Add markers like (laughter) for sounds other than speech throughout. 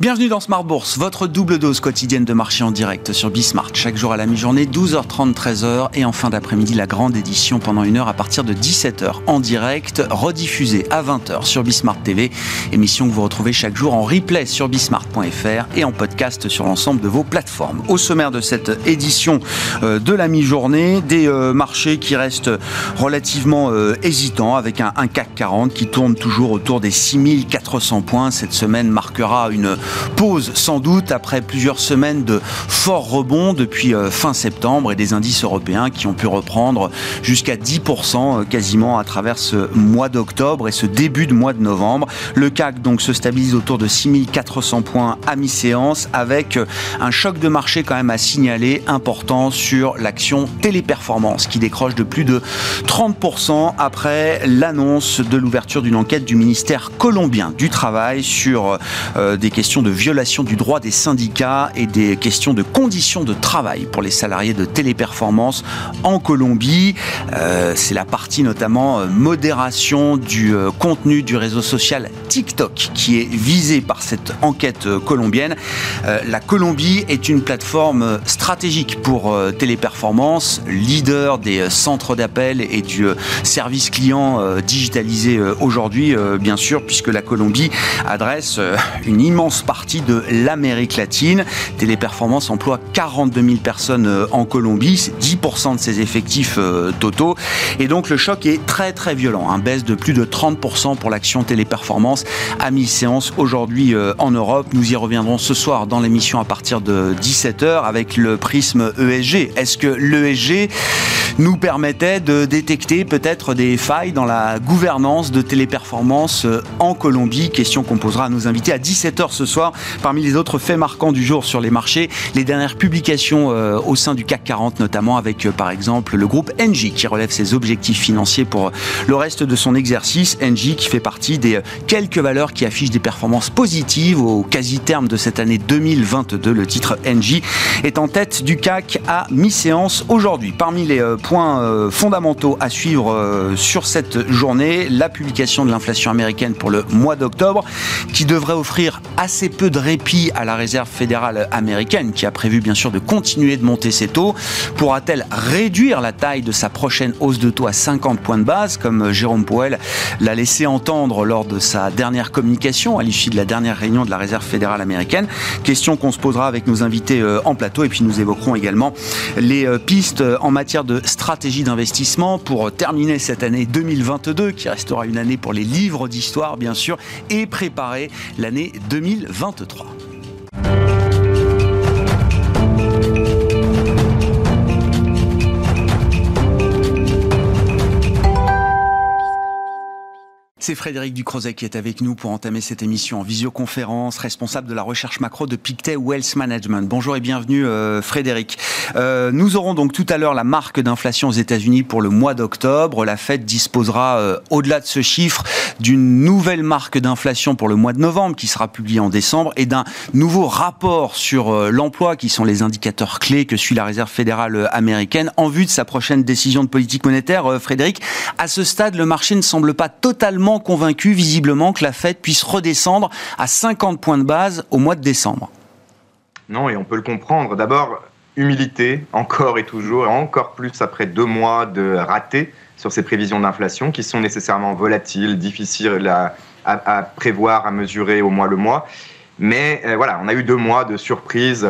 Bienvenue dans Smart Bourse, votre double dose quotidienne de marché en direct sur Bismart. Chaque jour à la mi-journée, 12h30, 13h et en fin d'après-midi, la grande édition pendant une heure à partir de 17h en direct, rediffusée à 20h sur Bismart TV. Émission que vous retrouvez chaque jour en replay sur bismart.fr et en podcast sur l'ensemble de vos plateformes. Au sommaire de cette édition euh, de la mi-journée, des euh, marchés qui restent relativement euh, hésitants avec un, CAC 40 qui tourne toujours autour des 6400 points. Cette semaine marquera une pause sans doute après plusieurs semaines de forts rebonds depuis euh, fin septembre et des indices européens qui ont pu reprendre jusqu'à 10% euh, quasiment à travers ce mois d'octobre et ce début de mois de novembre. Le CAC donc se stabilise autour de 6400 points à mi-séance avec euh, un choc de marché quand même à signaler important sur l'action téléperformance qui décroche de plus de 30% après l'annonce de l'ouverture d'une enquête du ministère colombien du travail sur des questions de violation du droit des syndicats et des questions de conditions de travail pour les salariés de téléperformance en Colombie. Euh, c'est la partie notamment euh, modération du euh, contenu du réseau social TikTok qui est visée par cette enquête colombienne. la Colombie est une plateforme stratégique pour téléperformance, leader des centres d'appel et du service client digitalisé aujourd'hui, bien sûr, puisque la Colombie adresse une immense partie de l'Amérique latine. Téléperformance emploie 42 000 personnes euh, en Colombie, c'est 10% de ses effectifs euh, totaux. Et donc le choc est très très violent, un hein. baisse de plus de 30% pour l'action Téléperformance à mi-séance aujourd'hui euh, en Europe. Nous y reviendrons ce soir dans l'émission à partir de 17h avec le prisme ESG. Est-ce que l'ESG nous permettait de détecter peut-être des failles dans la gouvernance de Téléperformance en Colombie? Question qu'on posera à nos invités à 17h ce soir Parmi les autres faits marquants du jour sur les marchés, les dernières publications euh, au sein du CAC 40, notamment avec euh, par exemple le groupe Engie qui relève ses objectifs financiers pour euh, le reste de son exercice. Engie qui fait partie des quelques valeurs qui affichent des performances positives au quasi-terme de cette année 2022. Le titre Engie est en tête du CAC à mi-séance aujourd'hui. Parmi les points fondamentaux à suivre sur cette journée, la publication de l'inflation américaine pour le mois d'octobre qui devrait offrir assez peu de répit à la réserve fédérale américaine, qui a prévu bien sûr de continuer de monter ses taux. Pourra-t-elle réduire la taille de sa prochaine hausse de taux à 50 points de base, comme Jérôme Powell l'a laissé entendre lors de sa dernière communication à l'issue de la dernière réunion de la réserve fédérale américaine? Question qu'on se posera avec nos invités euh, en plateau, et puis nous évoquerons également les euh, pistes en matière de stratégie d'investissement pour terminer cette année 2022, qui restera une année pour les livres d'histoire, bien sûr, et préparer l'année 2023. 23. C'est Frédéric Ducrozet qui est avec nous pour entamer cette émission en visioconférence, responsable de la recherche macro de Pictet Wealth Management. Bonjour et bienvenue euh, Frédéric. Euh, nous aurons donc tout à l'heure la marque d'inflation aux États-Unis pour le mois d'octobre. La Fed disposera euh, au-delà de ce chiffre d'une nouvelle marque d'inflation pour le mois de novembre qui sera publiée en décembre et d'un nouveau rapport sur l'emploi qui sont les indicateurs clés que suit la Réserve fédérale américaine en vue de sa prochaine décision de politique monétaire. Frédéric, à ce stade, le marché ne semble pas totalement convaincu visiblement que la Fed puisse redescendre à 50 points de base au mois de décembre. Non, et on peut le comprendre. D'abord, humilité, encore et toujours, et encore plus après deux mois de ratés sur ces prévisions d'inflation qui sont nécessairement volatiles, difficiles à, prévoir, à mesurer au mois le mois. Mais euh, voilà, on a eu deux mois de surprises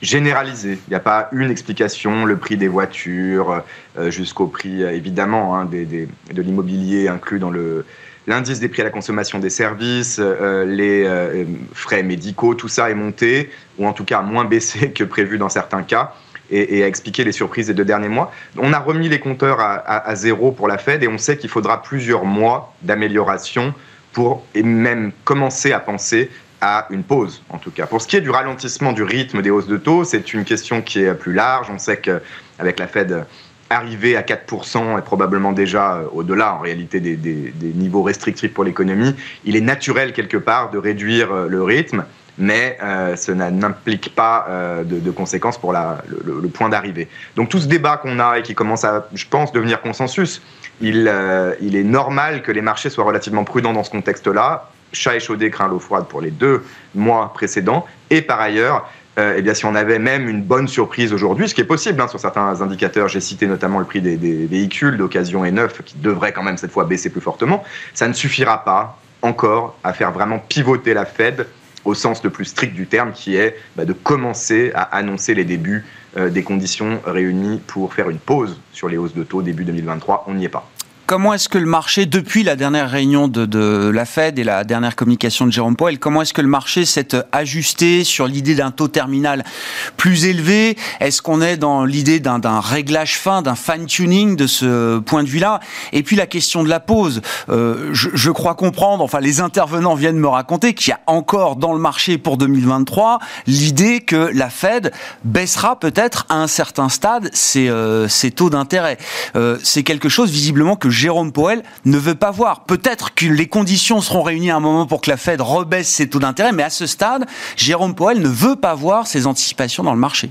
généralisées. Il n'y a pas une explication, le prix des voitures euh, jusqu'au prix évidemment hein, de l'immobilier inclus dans le, l'indice des prix à la consommation des services, euh, les euh, frais médicaux, tout ça est monté, ou en tout cas moins baissé (laughs) que prévu dans certains cas, et, a expliqué les surprises des deux derniers mois. On a remis les compteurs à, zéro pour la Fed, et on sait qu'il faudra plusieurs mois d'amélioration pour et même commencer à penser à une pause, en tout cas. Pour ce qui est du ralentissement du rythme des hausses de taux, c'est une question qui est plus large. On sait qu'avec la Fed arriver à 4% et probablement déjà au-delà en réalité des, niveaux restrictifs pour l'économie, il est naturel quelque part de réduire le rythme, mais cela n'implique pas de, conséquences pour le, point d'arrivée. Donc tout ce débat qu'on a et qui commence à, je pense, devenir consensus, il, il est normal que les marchés soient relativement prudents dans ce contexte-là chat échaudé craint l'eau froide pour les deux mois précédents. Et par ailleurs, euh, eh si on avait même une bonne surprise aujourd'hui, ce qui est possible hein, sur certains indicateurs, j'ai cité notamment le prix des, véhicules d'occasion et neufs qui devrait quand même cette fois baisser plus fortement, ça ne suffira pas encore à faire vraiment pivoter la Fed au sens le plus strict du terme, qui est bah, de commencer à annoncer les débuts euh, des conditions réunies pour faire une pause sur les hausses de taux début 2023. On n'y est pas. Comment est-ce que le marché, depuis la dernière réunion de, la Fed et la dernière communication de Jérôme Powell, comment est-ce que le marché s'est ajusté sur l'idée d'un taux terminal plus élevé? Est-ce qu'on est dans l'idée d'un réglage fin, d'un fine-tuning de ce point de vue-là? Et puis la question de la pause. Euh, je, crois comprendre, enfin les intervenants viennent me raconter qu'il y a encore dans le marché pour 2023 l'idée que la Fed baissera peut-être à un certain stade ses, euh, taux d'intérêt. Euh, C'est quelque chose visiblement que Jérôme Powell ne veut pas voir. Peut-être que les conditions seront réunies à un moment pour que la Fed rebaisse ses taux d'intérêt, mais à ce stade, Jérôme Powell ne veut pas voir ces anticipations dans le marché.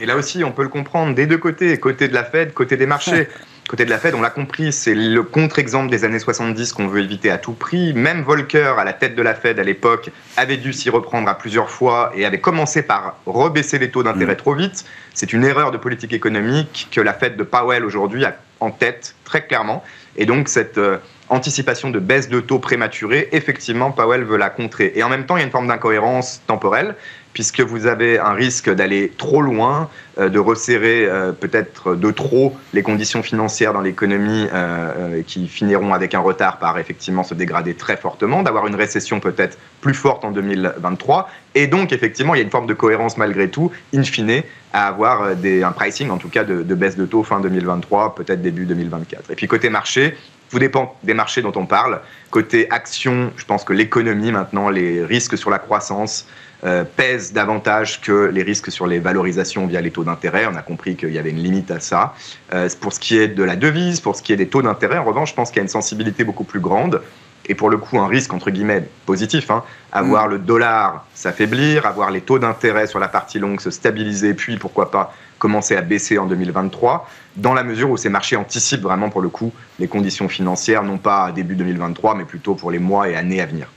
Et là aussi, on peut le comprendre des deux côtés, côté de la Fed, côté des marchés. (laughs) Côté de la Fed, on l'a compris, c'est le contre-exemple des années 70 qu'on veut éviter à tout prix. Même Volcker, à la tête de la Fed à l'époque, avait dû s'y reprendre à plusieurs fois et avait commencé par rebaisser les taux d'intérêt mm. trop vite. C'est une erreur de politique économique que la Fed de Powell aujourd'hui a en tête très clairement. Et donc cette euh, anticipation de baisse de taux prématurée, effectivement, Powell veut la contrer. Et en même temps, il y a une forme d'incohérence temporelle puisque vous avez un risque d'aller trop loin, euh, de resserrer euh, peut-être de trop les conditions financières dans l'économie euh, qui finiront avec un retard par effectivement se dégrader très fortement, d'avoir une récession peut-être plus forte en 2023. Et donc, effectivement, il y a une forme de cohérence malgré tout, in fine, à avoir un pricing, en tout cas, de, de baisse de taux fin 2023, peut-être début 2024. Et puis, côté marché, tout dépend des marchés dont on parle. Côté action, je pense que l'économie maintenant, les risques sur la croissance, euh, pèsent davantage que les risques sur les valorisations via les taux d'intérêt. On a compris qu'il y avait une limite à ça. Euh, pour ce qui est de la devise, pour ce qui est des taux d'intérêt, en revanche, je pense qu'il y a une sensibilité beaucoup plus grande. Et pour le coup, un risque, entre guillemets, positif, hein, avoir mm. le dollar s'affaiblir, avoir les taux d'intérêt sur la partie longue se stabiliser, puis pourquoi pas commencer à baisser en 2023, dans la mesure où ces marchés anticipent vraiment pour le coup les conditions financières, non pas à début 2023, mais plutôt pour les mois et années à venir.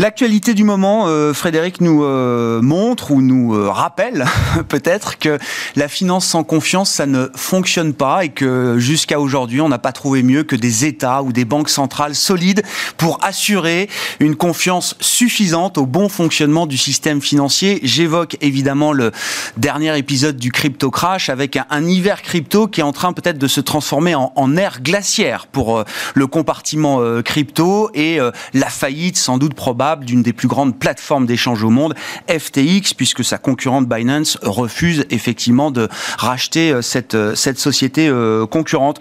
L'actualité du moment, euh, Frédéric nous euh, montre ou nous euh, rappelle (laughs) peut-être que la finance sans confiance, ça ne fonctionne pas et que jusqu'à aujourd'hui, on n'a pas trouvé mieux que des États ou des banques centrales solides pour assurer une confiance suffisante au bon fonctionnement du système financier. J'évoque évidemment le dernier épisode du crypto crash avec un, hiver crypto qui est en train peut-être de se transformer en, en glaciaire pour le compartiment crypto et la faillite sans doute probable d'une des plus grandes plateformes d'échange au monde, FTX, puisque sa concurrente Binance refuse effectivement de racheter euh, cette, euh, cette société euh, concurrente.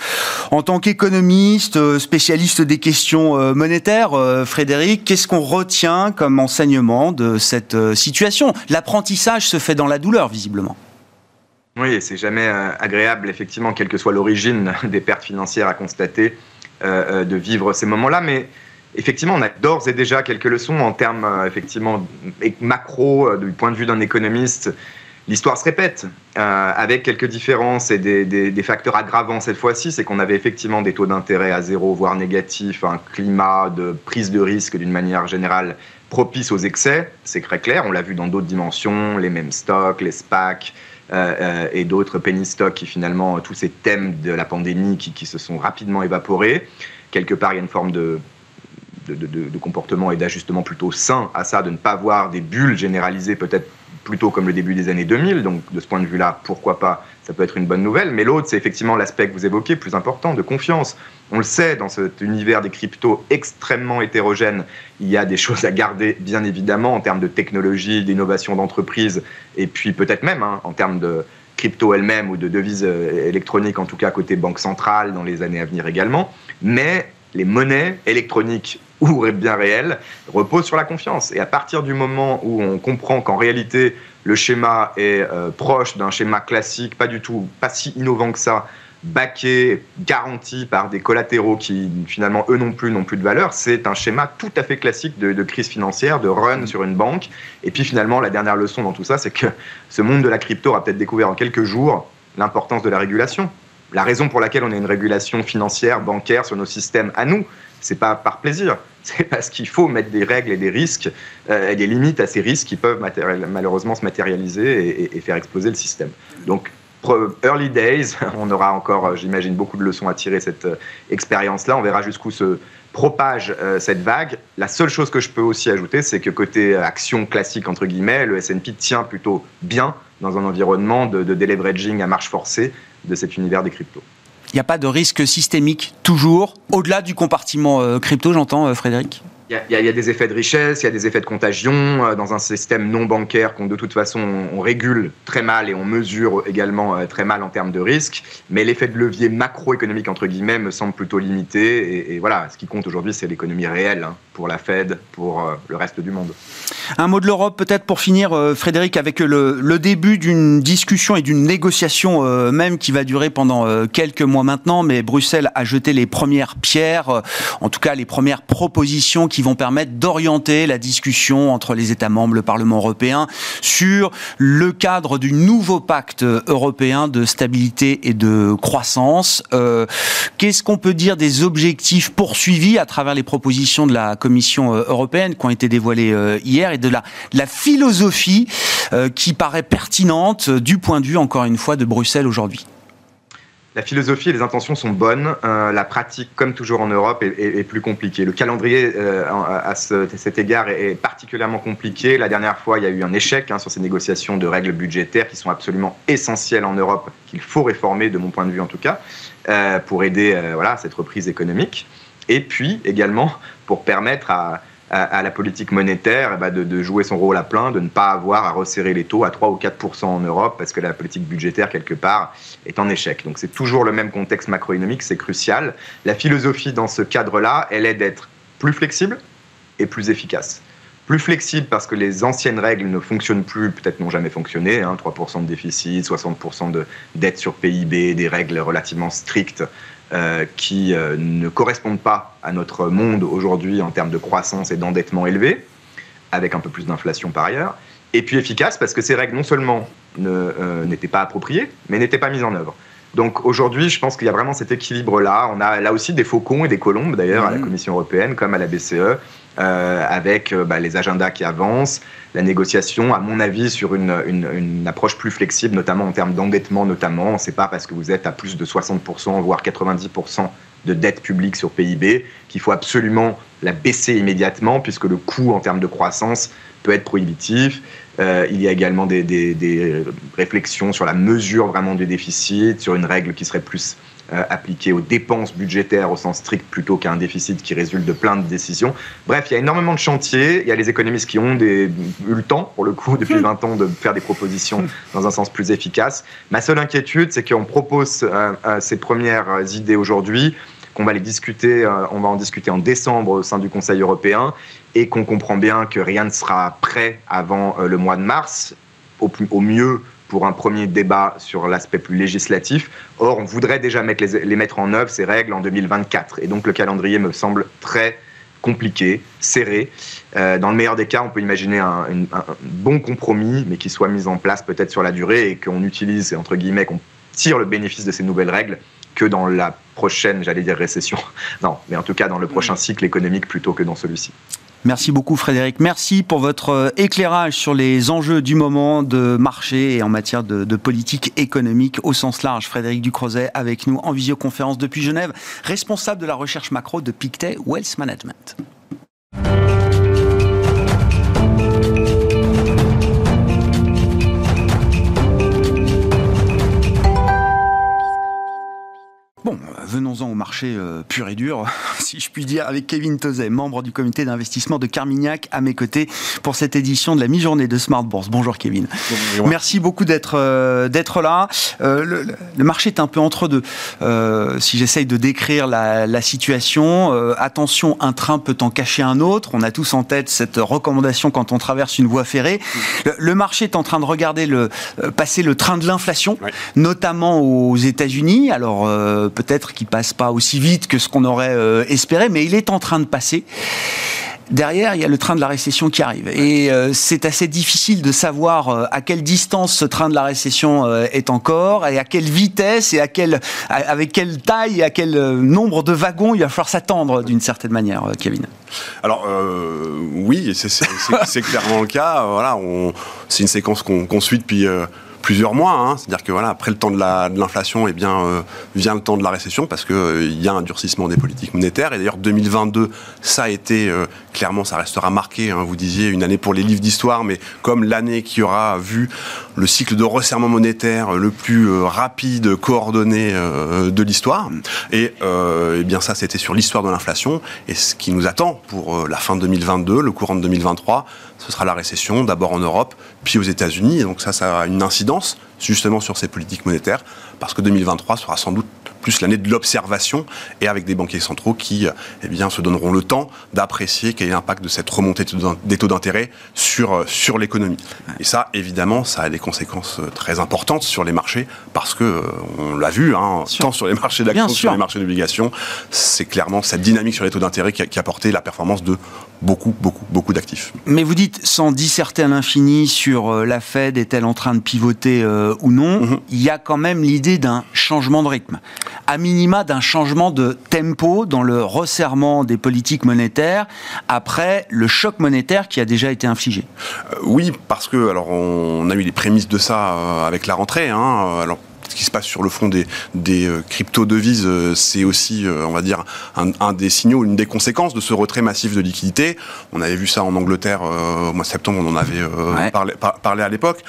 En tant qu'économiste, spécialiste des questions monétaires, Frédéric, qu'est-ce qu'on retient comme enseignement de cette situation? L'apprentissage se fait dans la douleur, visiblement. Oui, c'est jamais agréable, effectivement, quelle que soit l'origine (laughs) des pertes financières à constater, de vivre ces moments-là, mais effectivement, on a d'ores et déjà quelques leçons en termes euh, effectivement macro euh, du point de vue d'un économiste. L'histoire se répète euh, avec quelques différences et des, facteurs aggravants cette fois-ci, c'est qu'on avait effectivement des taux d'intérêt à zéro, voire négatifs, un climat de prise de risque d'une manière générale propice aux excès, c'est très clair, on l'a vu dans d'autres dimensions, les mêmes stocks, les SPAC et d'autres penny stocks qui finalement, tous ces thèmes de la pandémie qui se sont rapidement évaporés. Quelque part, il y a une forme de, de, comportement et d'ajustement plutôt sain à ça, de ne pas avoir des bulles généralisées peut-être plutôt comme le début des années 2000. Donc de ce point de vue-là, pourquoi pas, ça peut être une bonne nouvelle. Mais l'autre, c'est effectivement l'aspect que vous évoquez, plus important, de confiance. On le sait, dans cet univers des cryptos extrêmement hétérogène, il y a des (laughs) choses à garder, bien évidemment, en termes de technologie, d'innovation d'entreprise, et puis peut-être même hein, en termes de crypto elle-même ou de devises euh, électroniques, en tout cas côté banque centrale, dans les années à venir également. Mais les monnaies électroniques ou bien réelles reposent sur la confiance. Et à partir du moment où on comprend qu'en réalité, le schéma est euh, proche d'un schéma classique, pas du tout, pas si innovant que ça, baqué, garanti par des collatéraux qui finalement eux non plus n'ont plus de valeur, c'est un schéma tout à fait classique de, crise financière, de run sur une banque. Et puis finalement, la dernière leçon dans tout ça, c'est que ce monde de la crypto a peut-être découvert en quelques jours l'importance de la régulation. La raison pour laquelle on a une régulation financière, bancaire sur nos systèmes à nous, c'est pas par plaisir, (laughs) c'est parce qu'il faut mettre des règles et des risques euh, et des limites à ces risques qui peuvent malheureusement se matérialiser et, faire exploser le système. Donc early days, (laughs) on aura encore, euh, j'imagine, beaucoup de leçons à tirer cette euh, expérience-là. On verra jusqu'où se propage cette vague. La seule chose que je peux aussi ajouter, c'est que côté action classique, entre guillemets, le S&P tient plutôt bien dans un environnement de, de deleveraging à marche forcée de cet univers des cryptos. Il n'y a pas de risque systémique, toujours, au-delà du compartiment euh, crypto, j'entends, euh, Frédéric? Il y, a, des effets de richesse, il y a des effets de contagion. Euh, dans un système non bancaire qu'on de toute façon on, régule très mal et on mesure également très mal en termes de risque. Mais l'effet de levier macroéconomique, entre guillemets, me semble plutôt limité. Et, voilà, ce qui compte aujourd'hui, c'est l'économie réelle hein, pour la Fed, pour le reste du monde. Un mot de l'Europe peut-être pour finir, euh, Frédéric, avec le, début d'une discussion et d'une négociation euh, même qui va durer pendant euh, quelques mois maintenant, mais Bruxelles a jeté les premières pierres, en tout cas les premières propositions qui vont permettre d'orienter la discussion entre les États membres, le Parlement européen, sur le cadre du nouveau pacte européen de stabilité et de croissance. Qu'est-ce qu'on peut dire des objectifs poursuivis à travers les propositions de la Commission européenne qui ont été dévoilées hier de la, philosophie euh, qui paraît pertinente du point de vue, encore une fois, de Bruxelles aujourd'hui? La philosophie et les intentions sont bonnes. Euh, la pratique, comme toujours en Europe, est, plus compliquée. Le calendrier, euh, à, cet égard, est, particulièrement compliqué. La dernière fois, il y a eu un échec hein, sur ces négociations de règles budgétaires qui sont absolument essentielles en Europe, qu'il faut réformer, de mon point de vue en tout cas, pour aider voilà, cette reprise économique. Et puis également pour permettre à, à, la politique monétaire eh ben, de, jouer son rôle à plein, de ne pas avoir à resserrer les taux à 3 ou 4 en Europe parce que la politique budgétaire, quelque part, est en échec. Donc c'est toujours le même contexte macroéconomique, c'est crucial. La philosophie dans ce cadre-là, elle est d'être plus flexible et plus efficace. Plus flexible parce que les anciennes règles ne fonctionnent plus, peut-être n'ont jamais fonctionné, 3% hein, de déficit, 60% de dette sur PIB, des règles relativement strictes euh, qui euh, ne correspondent pas à notre monde aujourd'hui en termes de croissance et d'endettement élevé, avec un peu plus d'inflation par ailleurs, et puis efficace parce que ces règles non seulement euh, n'étaient pas appropriées, mais n'étaient pas mises en œuvre. Donc aujourd'hui, je pense qu'il y a vraiment cet équilibre-là. On a là aussi des faucons et des colombes, d'ailleurs, à la mmh. Commission européenne comme à la BCE, avec bah, les agendas qui avancent, la négociation, à mon avis, sur une, approche plus flexible, notamment en termes d'endettement, notamment. C'est pas parce que vous êtes à plus de 60%, voire 90% de dette publique sur PIB qu'il faut absolument la baisser immédiatement, puisque le coût en termes de croissance peut être prohibitif. Euh, il y a également des, réflexions sur la mesure vraiment des déficits, sur une règle qui serait plus euh, appliqué aux dépenses budgétaires au sens strict plutôt qu'à un déficit qui résulte de plein de décisions. Bref, il y a énormément de chantiers. Il y a les économistes qui ont des, eu le temps, pour le coup, depuis 20 ans, de faire des propositions dans un sens plus efficace. Ma seule inquiétude, c'est qu'on propose euh, euh, ces premières idées aujourd'hui qu'on va les discuter, on va en discuter en décembre au sein du Conseil européen et qu'on comprend bien que rien ne sera prêt avant le mois de mars, au, au mieux pour un premier débat sur l'aspect plus législatif. Or, on voudrait déjà mettre les, mettre en œuvre, ces règles, en 2024. Et donc, le calendrier me semble très compliqué, serré. Euh, dans le meilleur des cas, on peut imaginer un, bon compromis, mais qui soit mis en place peut-être sur la durée et qu'on utilise, entre guillemets, qu'on tire le bénéfice de ces nouvelles règles que dans la prochaine, j'allais dire récession. (laughs) Non, mais en tout cas dans le prochain cycle économique plutôt que dans celui-ci. Merci beaucoup Frédéric. Merci pour votre euh, éclairage sur les enjeux du moment de marché et en matière de, politique économique au sens large. Frédéric Ducrozet avec nous en visioconférence depuis Genève, responsable de la recherche macro de Pictet Wealth Management. Venons-en au marché euh, pur et dur, (laughs) si je puis dire, avec Kevin Tozet, membre du comité d'investissement de Carmignac, à mes côtés pour cette édition de la mi-journée de Smart Bourse. Bonjour Kevin. Bonjour. Merci beaucoup d'être euh, d'être là. Euh, le, marché est un peu entre deux. si j'essaye de décrire la, situation, attention, un train peut en cacher un autre. On a tous en tête cette recommandation quand on traverse une voie ferrée. Le, marché est en train de regarder le passer le train de l'inflation, notamment aux États-Unis. Alors peut-être qu'il passe pas aussi vite que ce qu'on aurait euh, espéré, mais il est en train de passer. Derrière, il y a le train de la récession qui arrive. Et euh, c'est assez difficile de savoir euh, à quelle distance ce train de la récession est encore, et à quelle vitesse, et à quelle, avec quelle taille, et à quel nombre de wagons il va falloir s'attendre d'une certaine manière, Kevin. Alors, oui, (laughs) c'est clairement le cas. Voilà, c'est une séquence qu'on suit depuis plusieurs mois. Hein. C'est-à-dire que voilà, après le temps de l'inflation, eh bien, euh, vient le temps de la récession parce qu'il euh, il y a un durcissement des politiques monétaires. Et d'ailleurs, 2022, ça a été euh, clairement, ça restera marqué. Hein. vous disiez une année pour les livres d'histoire, mais comme l'année qui aura vu le cycle de resserrement monétaire le plus rapide, coordonné de l'histoire. Et eh bien, ça, c'était sur l'histoire de l'inflation. Et ce qui nous attend pour la fin de 2022, le courant de 2023, ce sera la récession, d'abord en Europe, puis aux États-Unis. Et donc ça, ça a une incidence justement sur ces politiques monétaires, parce que 2023 sera sans doute plus l'année de l'observation et avec des banquiers centraux qui eh bien, se donneront le temps d'apprécier quel est l'impact de cette remontée des taux d'intérêt sur, sur l'économie. Et ça, évidemment, ça a des conséquences euh, très importantes sur les marchés parce que, euh, on l'a vu, hein, tant sur les marchés d'actions que sur les marchés d'obligations, c'est clairement cette dynamique sur les taux d'intérêt qui, qui a porté la performance de beaucoup, beaucoup, beaucoup d'actifs. Mais vous dites, sans disserter à l'infini sur euh, la Fed, est-elle en train de pivoter ou non, mhm. il y a quand même l'idée d'un changement de rythme à minima d'un changement de tempo dans le resserrement des politiques monétaires après le choc monétaire qui a déjà été infligé. Euh, oui, parce que alors on a eu les prémices de ça euh, avec la rentrée. Hein, alors ce qui se passe sur le front des, des euh, crypto-devises, c'est aussi, on va dire, un, des signaux, une des conséquences de ce retrait massif de liquidités. On avait vu ça en Angleterre au mois de septembre, on en avait parlé, parlé, à l'époque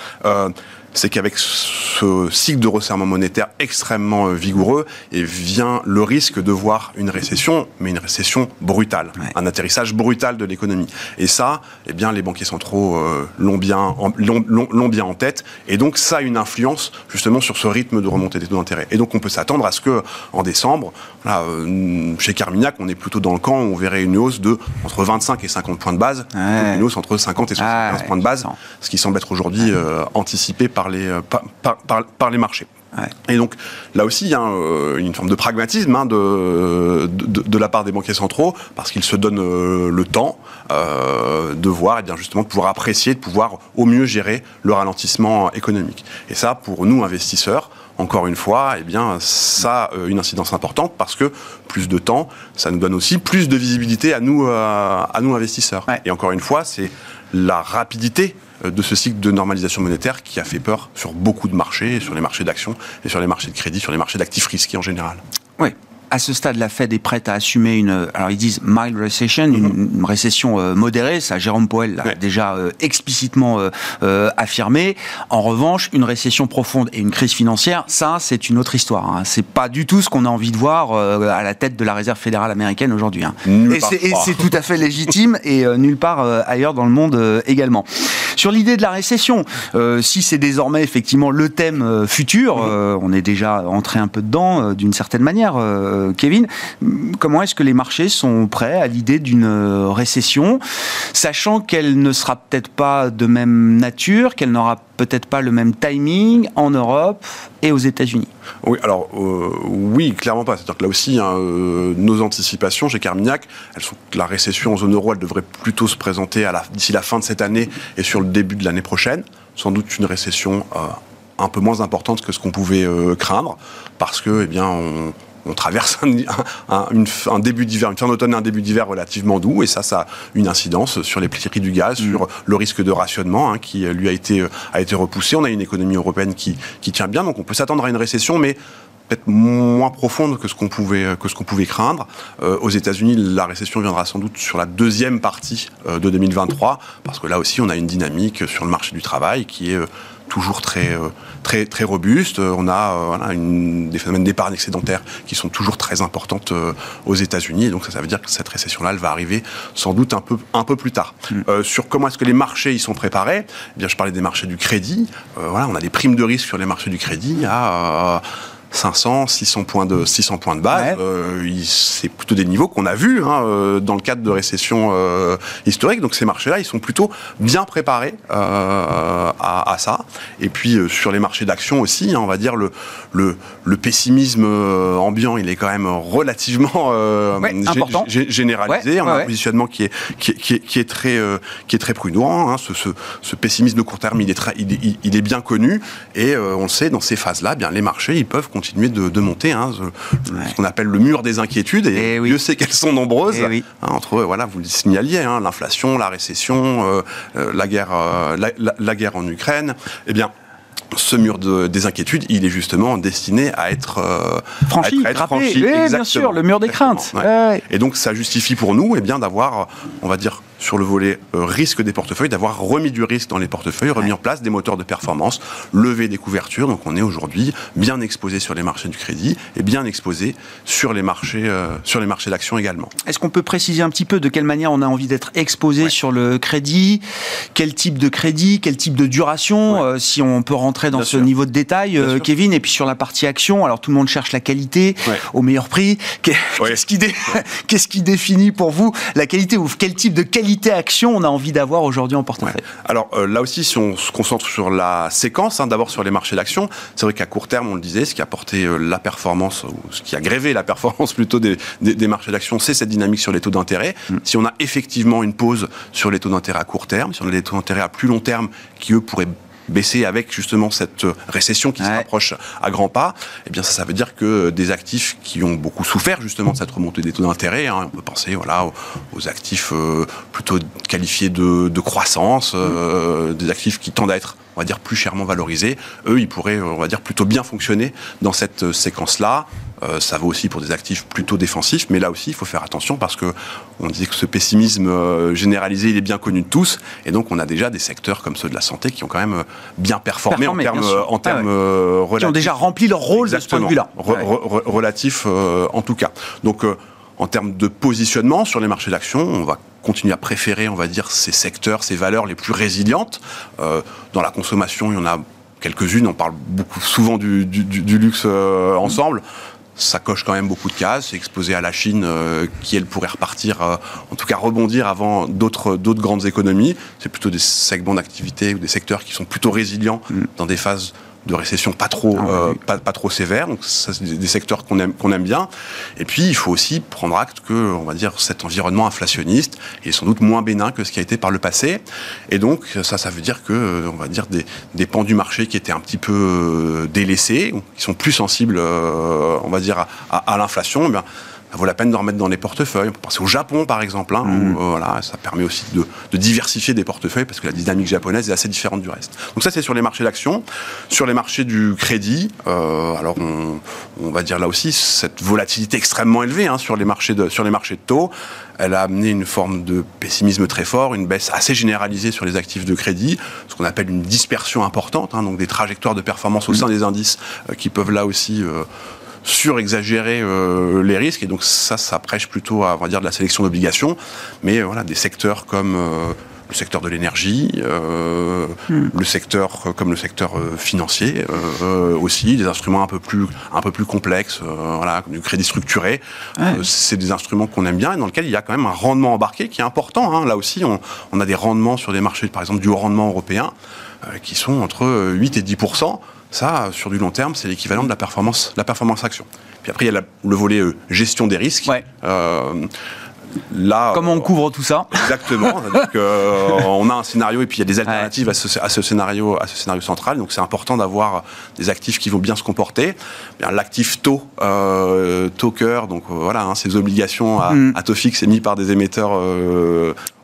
c'est qu'avec ce cycle de resserrement monétaire extrêmement euh, vigoureux, et vient le risque de voir une récession, mais une récession brutale, un atterrissage brutal de l'économie. Et ça, eh bien, les banquiers centraux euh, l'ont bien, en, bien en tête, et donc ça a une influence justement sur ce rythme de remontée des taux d'intérêt. Et donc on peut s'attendre à ce que en décembre, euh, chez Carmignac, on est plutôt dans le camp où on verrait une hausse de entre 25 et 50 points de base, une hausse entre 50 et 75 points de base, ce qui semble être aujourd'hui anticipé par les, euh, par, les marchés. Et donc là aussi, il y a euh, une forme de pragmatisme hein, de, de, la part des banquiers centraux, parce qu'ils se donnent euh, le temps de voir, et bien justement, de pouvoir apprécier, de pouvoir au mieux gérer le ralentissement économique. Et ça, pour nous, investisseurs, encore une fois, eh bien, ça a une incidence importante parce que plus de temps, ça nous donne aussi plus de visibilité à nous, à nous investisseurs. Et encore une fois, c'est la rapidité de ce cycle de normalisation monétaire qui a fait peur sur beaucoup de marchés, sur les marchés d'actions et sur les marchés de crédit, sur les marchés d'actifs risqués en général. Oui, à ce stade, la Fed est prête à assumer une, alors ils disent mild recession, une, mhm. récession euh, modérée. Ça, Jérôme Powell l'a déjà euh, explicitement euh, affirmé. En revanche, une récession profonde et une crise financière, ça, c'est une autre histoire. Hein. C'est pas du tout ce qu'on a envie de voir à la tête de la Réserve fédérale américaine aujourd'hui. Hein. Et c'est tout à fait légitime et nulle part ailleurs dans le monde également. Sur l'idée de la récession, si c'est désormais effectivement le thème futur, mhm. on est déjà entré un peu dedans d'une certaine manière euh, Kevin, comment est-ce que les marchés sont prêts à l'idée d'une euh, récession, sachant qu'elle ne sera peut-être pas de même nature, qu'elle n'aura peut-être pas le même timing en Europe et aux États-Unis Oui, alors euh, oui, clairement pas. C'est-à-dire que là aussi, hein, nos anticipations chez Carmignac, elles sont la récession en zone euro, elle devrait plutôt se présenter d'ici la fin de cette année et sur le début de l'année prochaine. Sans doute une récession un peu moins importante que ce qu'on pouvait craindre, parce que, eh bien, on, on traverse un, début d'hiver, une fin d'automne et un début d'hiver relativement doux, et ça, ça a une incidence sur les prix du gaz, mm. sur le risque de rationnement hein, qui lui a été, euh, a été repoussé. On a une économie européenne qui, qui tient bien, donc on peut s'attendre à une récession, mais peut-être moins profonde que ce qu'on pouvait que ce qu'on pouvait craindre. Euh, aux États-Unis, la récession viendra sans doute sur la deuxième partie euh, de 2023, parce que là aussi, on a une dynamique sur le marché du travail qui est toujours très, très, très robuste. On a voilà, une, des phénomènes d'épargne excédentaire qui sont toujours très importantes aux États-Unis. donc, ça, ça, veut dire que cette récession-là, elle va arriver sans doute un peu, un peu plus tard. Mm. sur comment est-ce que les marchés y sont préparés, eh bien, je parlais des marchés du crédit. voilà, on a des primes de risque sur les marchés du crédit à 500, 600 points de 600 points de base. Euh, c'est plutôt des niveaux qu'on a vus hein, euh, dans le cadre de récession euh, historique. Donc ces marchés-là, ils sont plutôt bien préparés à, à, ça. Et puis sur les marchés d'actions aussi, hein, on va dire le, le, le, pessimisme ambiant, il est quand même relativement généralisé. on a un positionnement qui est qui, est, qui est très qui est très prudent. Hein. Ce, ce, ce, pessimisme de court terme, il est très, il, il, est bien connu et on le sait dans ces phases-là, bien les marchés, ils peuvent continuer de, monter, hein, ce, qu'on appelle le mur des inquiétudes, et, eh Dieu sait qu'elles sont nombreuses, eh hein, entre, voilà, vous le signaliez, hein, l'inflation, la récession, euh, euh, la, guerre, euh, la, guerre en Ukraine, eh bien, ce mur de, des inquiétudes, il est justement destiné à être franchi, à être, franchi, bien sûr, le mur des craintes. Et donc, ça justifie pour nous, eh bien, d'avoir, on va dire, sur le volet euh, risque des portefeuilles, d'avoir remis du risque dans les portefeuilles, remis en place des moteurs de performance, levé des couvertures. Donc on est aujourd'hui bien exposé sur les marchés du crédit et bien exposé sur les marchés, euh, sur les marchés d'actions également. Est-ce qu'on peut préciser un petit peu de quelle manière on a envie d'être exposé sur le crédit? Quel type de crédit? Quel type de duration? Euh, Si on peut rentrer dans ce niveau de détail, Kevin. Et puis sur la partie action, alors tout le monde cherche la qualité au meilleur prix. Qu'est-ce qui, (laughs) Qu'est-ce qui définit pour vous la qualité ou quel type de qualité action on a envie d'avoir aujourd'hui en portefeuille Alors euh, là aussi, si on se concentre sur la séquence, hein, d'abord sur les marchés d'actions, c'est vrai qu'à court terme, on le disait, ce qui a porté euh, la performance, ou ce qui a grévé la performance (laughs) plutôt des, marchés d'actions, c'est cette dynamique sur les taux d'intérêt. Mm. Si on a effectivement une pause sur les taux d'intérêt à court terme, si on a des taux d'intérêt à plus long terme qui, eux, pourraient baisser avec justement cette récession qui se rapproche à grands pas, eh bien ça, ça veut dire que des actifs qui ont beaucoup souffert justement de cette remontée des taux d'intérêt, hein, on peut penser voilà aux, actifs euh, plutôt qualifiés de, croissance, euh, des actifs qui tendent à être on va dire plus chèrement valorisés, eux, ils pourraient, on va dire, plutôt bien fonctionner dans cette séquence-là. Euh, ça vaut aussi pour des actifs plutôt défensifs, mais là aussi, il faut faire attention parce que on disait que ce pessimisme euh, généralisé, il est bien connu de tous, et donc on a déjà des secteurs comme ceux de la santé qui ont quand même euh, bien performé, en termes, en termes relatifs. Qui ont déjà rempli leur rôle de ce point de vue-là. relatif, en tout cas. Donc, en termes de positionnement sur les marchés d'actions, on va continuer à préférer, on va dire, ces secteurs, ces valeurs les plus résilientes. Euh, dans la consommation, il y en a quelques-unes, on parle beaucoup souvent du, luxe euh, ensemble. Ça coche quand même beaucoup de cases, c'est exposé à la Chine euh, qui, elle, pourrait repartir, en tout cas rebondir avant d'autres grandes économies. C'est plutôt des segments d'activité ou des secteurs qui sont plutôt résilients mm. dans des phases de récession pas trop, ah euh, pas, pas, trop sévère. Donc, ça, c'est des secteurs qu'on aime, qu'on aime bien. Et puis, il faut aussi prendre acte que, on va dire, cet environnement inflationniste est sans doute moins bénin que ce qui a été par le passé. Et donc, ça, ça veut dire que, on va dire, des, des pans du marché qui étaient un petit peu euh, délaissés, qui sont plus sensibles, euh, on va dire, à, à, l'inflation, eh bien, ça vaut la peine de remettre dans les portefeuilles. On peut penser au Japon, par exemple. Hein, mmh. où, euh, voilà, ça permet aussi de, de, diversifier des portefeuilles parce que la dynamique japonaise est assez différente du reste. Donc ça, c'est sur les marchés d'actions. Sur les marchés du crédit, euh, alors on, on, va dire là aussi cette volatilité extrêmement élevée hein, sur les marchés de sur les marchés de taux. Elle a amené une forme de pessimisme très fort, une baisse assez généralisée sur les actifs de crédit, ce qu'on appelle une dispersion importante, hein, donc des trajectoires de performance au mmh. sein des indices euh, qui peuvent là aussi surexagérer euh, les risques. Et donc ça, ça prêche plutôt à, on va dire, de la sélection d'obligations. Mais euh, voilà, des secteurs comme euh, le secteur de l'énergie, hmm. le secteur comme le secteur financier aussi, des instruments un peu plus un peu plus complexes, voilà, du crédit structuré. c'est des instruments qu'on aime bien et dans lesquels il y a quand même un rendement embarqué qui est important. Hein. Là aussi, on, on, a des rendements sur des marchés, par exemple du haut rendement européen, qui sont entre 8 et 10 ça, sur du long terme, c'est l'équivalent de la performance, la performance action. Puis après, il y a le volet euh, gestion des risques. Euh, là, Comment on couvre tout ça? Exactement. (laughs) Euh, on a un scénario et puis il y a des alternatives à, ce, scénario, à ce scénario central. Donc c'est important d'avoir des actifs qui vont bien se comporter. L'actif taux, euh, taux cœur, donc voilà, hein, ces obligations à, mm. à, taux fixe émis par des émetteurs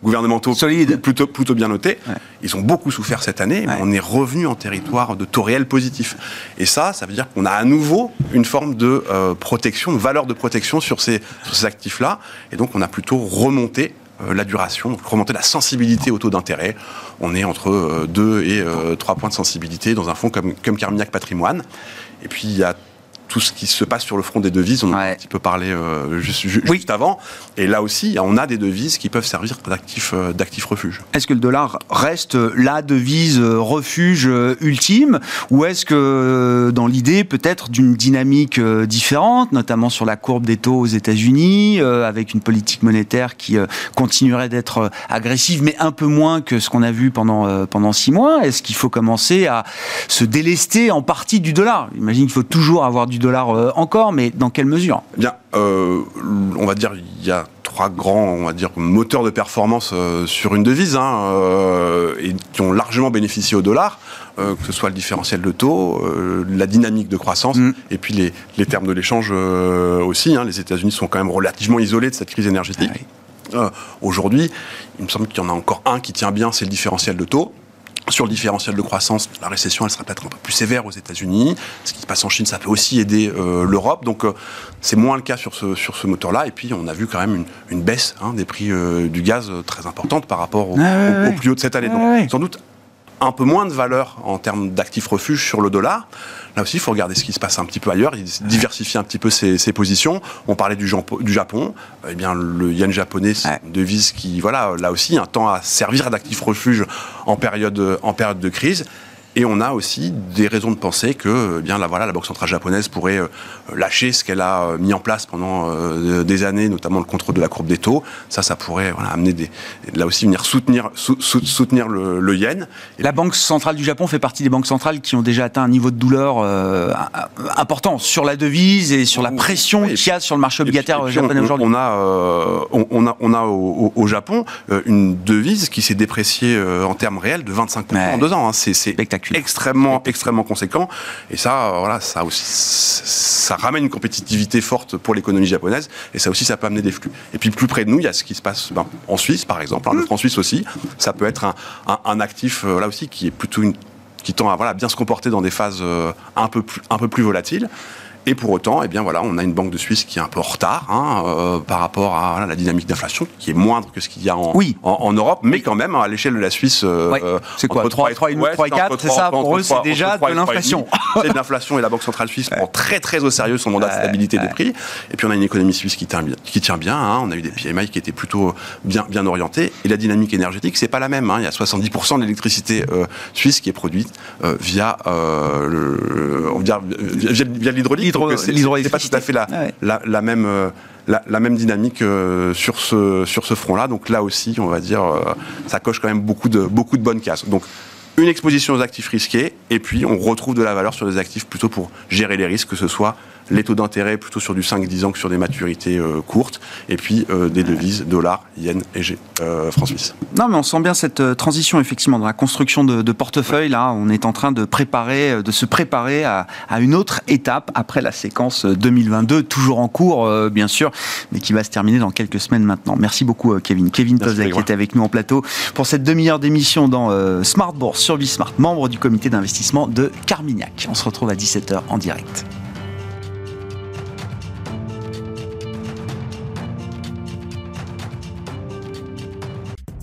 gouvernementaux Solide. Plutôt, plutôt bien notés. Ils ont beaucoup souffert cette année, mais on est revenu en territoire de taux réels positifs. Et ça, ça veut dire qu'on a à nouveau une forme de euh, protection, de valeur de protection sur ces, sur ces actifs-là. Et donc, on a plutôt remonté la duration, remonter la sensibilité au taux d'intérêt. On est entre 2 et 3 points de sensibilité dans un fonds comme, comme Carmignac Patrimoine. Et puis il y a tout ce qui se passe sur le front des devises. On en a un petit peu parlé euh, juste, avant. Et là aussi, on a des devises qui peuvent servir d'actifs euh, d'actifs refuge. Est-ce que le dollar reste la devise euh, refuge ultime? Ou est-ce que dans l'idée peut-être d'une dynamique différente, notamment sur la courbe des taux aux États-Unis, avec une politique monétaire qui continuerait d'être agressive, mais un peu moins que ce qu'on a vu pendant pendant six mois? Est-ce qu'il faut commencer à se délester en partie du dollar? J'imagine qu'il faut toujours avoir du dollar euh, encore, mais dans quelle mesure? Bien, euh, on va dire il y a trois grands, on va dire moteurs de performance euh, sur une devise, hein, et qui ont largement bénéficié au dollar. que ce soit le différentiel de taux, la dynamique de croissance, mm. et puis les, les, termes de l'échange aussi. Hein. Les États-Unis sont quand même relativement isolés de cette crise énergétique. Ah aujourd'hui, il me semble qu'il y en a encore un qui tient bien, c'est le différentiel de taux. Sur le différentiel de croissance, la récession, elle sera peut-être un peu plus sévère aux États-Unis. Ce qui se passe en Chine, ça peut aussi aider euh, l'Europe. Donc, euh, c'est moins le cas sur ce, sur ce moteur-là. Et puis, on a vu quand même une, une baisse hein, des prix euh, du gaz très importante par rapport au, ah au, plus haut de cette année. Donc, sans doute un peu moins de valeur en termes d'actifs refuge sur le dollar. Là aussi, il faut regarder ce qui se passe un petit peu ailleurs, diversifier un petit peu ses, positions. On parlait du, du Japon. Eh bien, le yen japonais, c'est une devise qui, voilà, là aussi, un temps à servir d'actif refuge en période, en période de crise. Et on a aussi des raisons de penser que eh bien la voilà la banque centrale japonaise pourrait euh, lâcher ce qu'elle a euh, mis en place pendant euh, des années, notamment le contrôle de la courbe des taux. Ça, ça pourrait voilà, amener des là aussi venir soutenir soutenir le, yen. la banque centrale du Japon fait partie des banques centrales qui ont déjà atteint un niveau de douleur important sur la devise et sur la pression qu'il y a sur le marché obligataire japonais aujourd'hui. On a on, a on a au, Japon une devise qui s'est dépréciée en termes réels de 25% en deux ans. Hein. C'est spectaculaire extrêmement, extrêmement conséquent. Et ça, euh, voilà, ça aussi, ça ramène une compétitivité forte pour l'économie japonaise. Et ça aussi, ça peut amener des flux. Et puis plus près de nous, il y a ce qui se passe ben, en Suisse, par exemple. Hein, le franc suisse aussi. Ça peut être un, un, actif euh, là aussi qui est plutôt une qui tend à voilà, bien se comporter dans des phases euh, un peu plus, un peu plus volatiles. Et pour autant, eh bien voilà, on a une banque de Suisse qui est un peu en retard hein, euh, par rapport à la dynamique d'inflation, qui est moindre que ce qu'il y a en, oui. en, Europe, mais quand même à l'échelle de la Suisse. Euh, c'est quoi 3, 3, 3, 4, c'est ça Pour eux, c'est déjà de l'inflation. C'est de l'inflation et la Banque centrale suisse prend très très au sérieux son mandat de stabilité des prix. Et puis on a une économie suisse qui tient bien. Qui tient bien hein. On a eu des PMI qui étaient plutôt bien, bien orientés. Et la dynamique énergétique, c'est pas la même. Hein. Il y a 70% de l'électricité euh, suisse qui est produite via, via, via, l'hydraulique pas tout à fait la, ah la, même. Euh, la, même dynamique euh, sur ce, sur ce front-là. Donc là aussi, on va dire, euh, ça coche quand même beaucoup de, beaucoup de bonnes cases. Donc une exposition aux actifs risqués, et puis on retrouve de la valeur sur des actifs plutôt pour gérer les risques, que ce soit les taux d'intérêt plutôt sur du 5-10 ans que sur des maturités euh, courtes, et puis euh, des devises, dollars, yen et G, euh, francs suisse. Non, mais on sent bien cette transition effectivement dans la construction de, de portefeuille. Là, on est en train de préparer, de se préparer à, à, une autre étape après la séquence 2022, toujours en cours, bien sûr, mais qui va se terminer dans quelques semaines maintenant. Merci beaucoup, Kevin. Kevin Tozek qui était avec nous en plateau pour cette demi-heure d'émission dans Smart Bourse sur Bismart, membre du comité d'investissement de Carmignac. On se retrouve à 17h en direct.